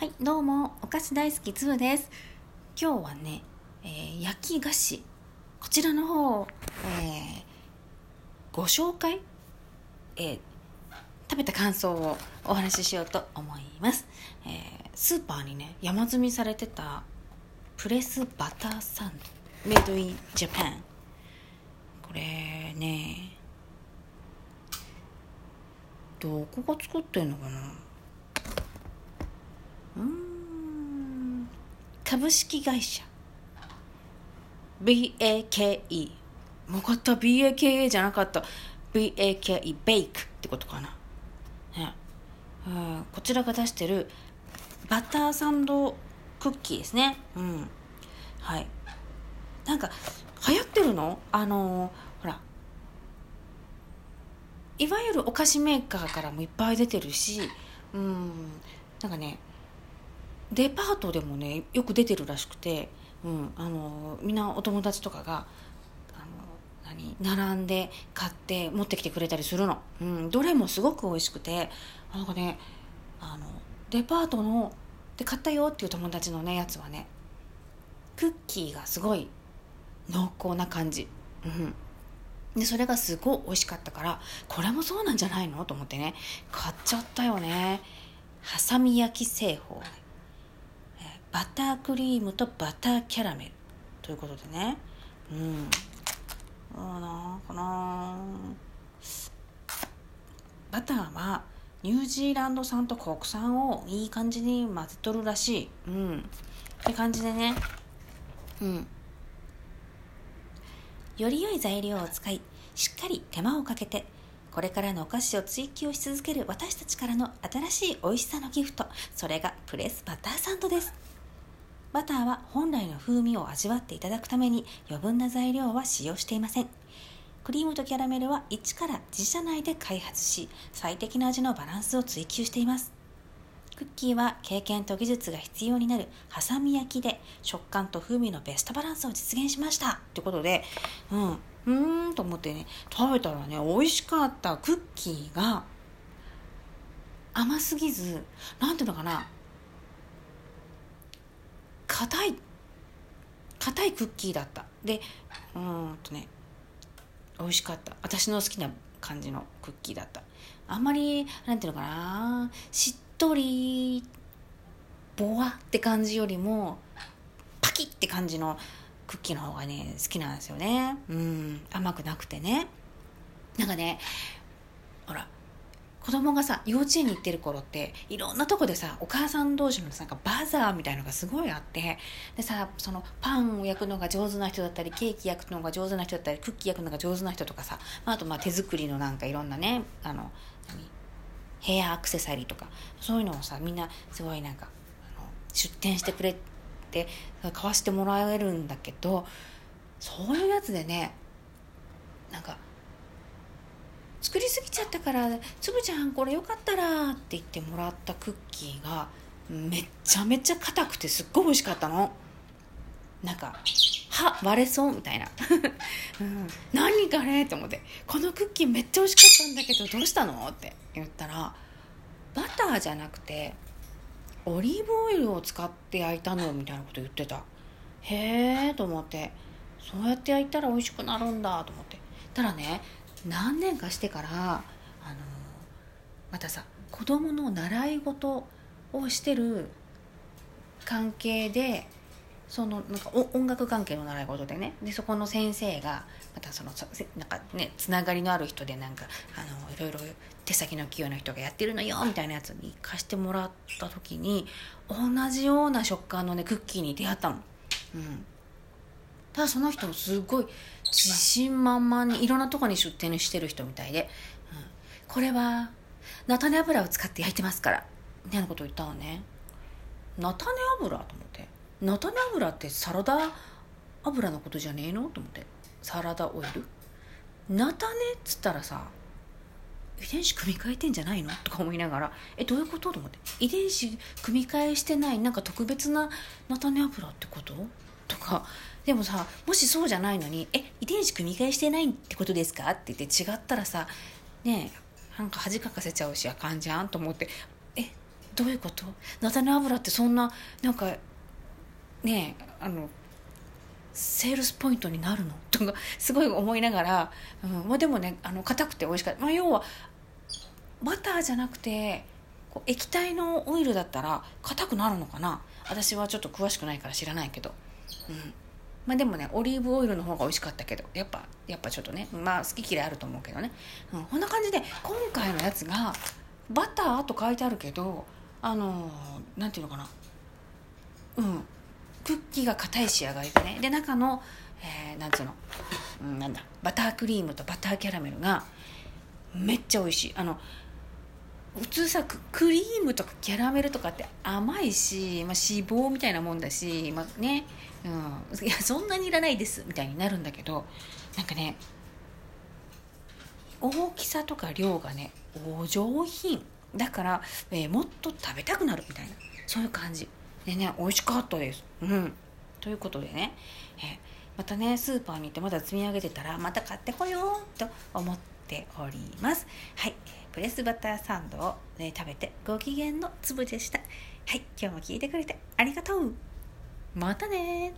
はい、どうも、お菓子大好きつぶです。今日はね、えー焼き菓子、こちらの方、えーご紹介、えー食べた感想をお話ししようと思います。えースーパーにね、山積みされてたプレスバターサンド、メイドインジャパン。これね、どこが作ってんのかな？うん。株式会社。BAKE もかった。BAKE じゃなかった。BAKE ベイクってことかな、ね。うん、こちらが出してる。バターサンドクッキーですね。うん。はい。なんか流行ってるの？あのほら。いわゆるお菓子メーカーからもいっぱい出てるし。うん。なんかねデパートでもねよく出てるらしくて、うん、あのみんなお友達とかがあの何並んで買って持ってきてくれたりするの、うん、どれもすごく美味しくてなんかねあのデパートので買ったよっていう友達のねやつはねクッキーがすごい濃厚な感じ、うん、でそれがすごい美味しかったからこれもそうなんじゃないの？と思ってね買っちゃったよね。はさみ焼き製法。バタークリームとバターキャラメルということでね。うん。どうなんかなバターはニュージーランド産と国産をいい感じに混ぜとるらしい。うん。って感じでね。うん。より良い材料を使いしっかり手間をかけてこれからのお菓子を追求し続ける私たちからの新しい美味しさのギフト。それがプレスバターサンドです。バターは本来の風味を味わっていただくために余分な材料は使用していません。クリームとキャラメルは一から自社内で開発し最適な味のバランスを追求しています。クッキーは経験と技術が必要になるハサミ焼きで食感と風味のベストバランスを実現しました。ってことでうんうーんと思ってね食べたらね美味しかったクッキーが甘すぎずなんていうのかな硬い硬いクッキーだった。でうんとね美味しかった。私の好きな感じのクッキーだった。あんまりなんていうのかなしっとりボワって感じよりもパキって感じのクッキーの方がね好きなんですよね。うん甘くなくてね。なんかねほら子供がさ幼稚園に行ってる頃っていろんなとこでさお母さん同士のなんかバザーみたいのがすごいあってでさそのパンを焼くのが上手な人だったりケーキ焼くのが上手な人だったりクッキー焼くのが上手な人とかさ、まあ、あとまあ手作りのなんかいろんなねあの何ヘアアクセサリーとかそういうのをさみんなすごいなんかあの出店してくれて買わしてもらえるんだけどそういうやつでねなんか作りすぎちゃったから「つぶちゃんこれよかったら」って言ってもらったクッキーがめっちゃめちゃ硬くてすっごい美味しかったの。なんか歯割れそうみたいな、うん、何かねって思って「このクッキーめっちゃ美味しかったんだけどどうしたの?」って言ったらバターじゃなくてオリーブオイルを使って焼いたのみたいなこと言ってた。へえと思って。そうやって焼いたら美味しくなるんだと思って。ただね何年かしてからあのまたさ子供の習い事をしてる関係でそのなんか音楽関係の習い事でねでそこの先生がまたそのなんかねつながりのある人でなんかあのいろいろ手先の器用な人がやってるのよみたいなやつに貸してもらった時に同じような食感のねクッキーに出会ったの。うんただその人もすごい自信満々にいろんなとこに出店してる人みたいで、うん、これは菜種油を使って焼いてますから。みたいなこと言ったのね。菜種油と思って。菜種油ってサラダ油のことじゃねえのと思って。サラダオイル。菜種っつったらさ遺伝子組み換えてんじゃないの？とか思いながら。えどういうこと？と思って。遺伝子組み換えしてないなんか特別な菜種油ってこと？でもさもしそうじゃないのに「え遺伝子組み換えしてないってことですか?」って言って違ったらさねえなんか恥かかせちゃうしあかんじゃんと思って「えどういうこと？菜種油ってそんななんかねえあのセールスポイントになるの？とかすごい思いながら、うんまあ、でもねあの硬くて美味しかった、まあ、要はバターじゃなくてこう液体のオイルだったら硬くなるのかな？私はちょっと詳しくないから知らないけど、うん。まあ、でもねオリーブオイルの方が美味しかったけどやっぱやっぱちょっとねまあ好き嫌いあると思うけどね、うん、こんな感じで今回のやつがバターと書いてあるけどあのなんていうのかな。うん。クッキーが硬い仕上がりでね。で中の、えー、なんつうの、うん、なんだ。バタークリームとバターキャラメルがめっちゃ美味しい。あの普通さクリームとかキャラメルとかって甘いし、まあ、脂肪みたいなもんだし、まあねうん、いやそんなにいらないですみたいになるんだけどなんかね大きさとか量がねお上品。だから、えー、もっと食べたくなるみたいな。そういう感じ。でね美味しかったです。うん。ということでね、えー、またねスーパーに行ってまだ積み上げてたらまた買ってこようと思ってております。はい。プレスバターサンドを、ね、食べてご機嫌の粒でした。はい。今日も聞いてくれてありがとう。またね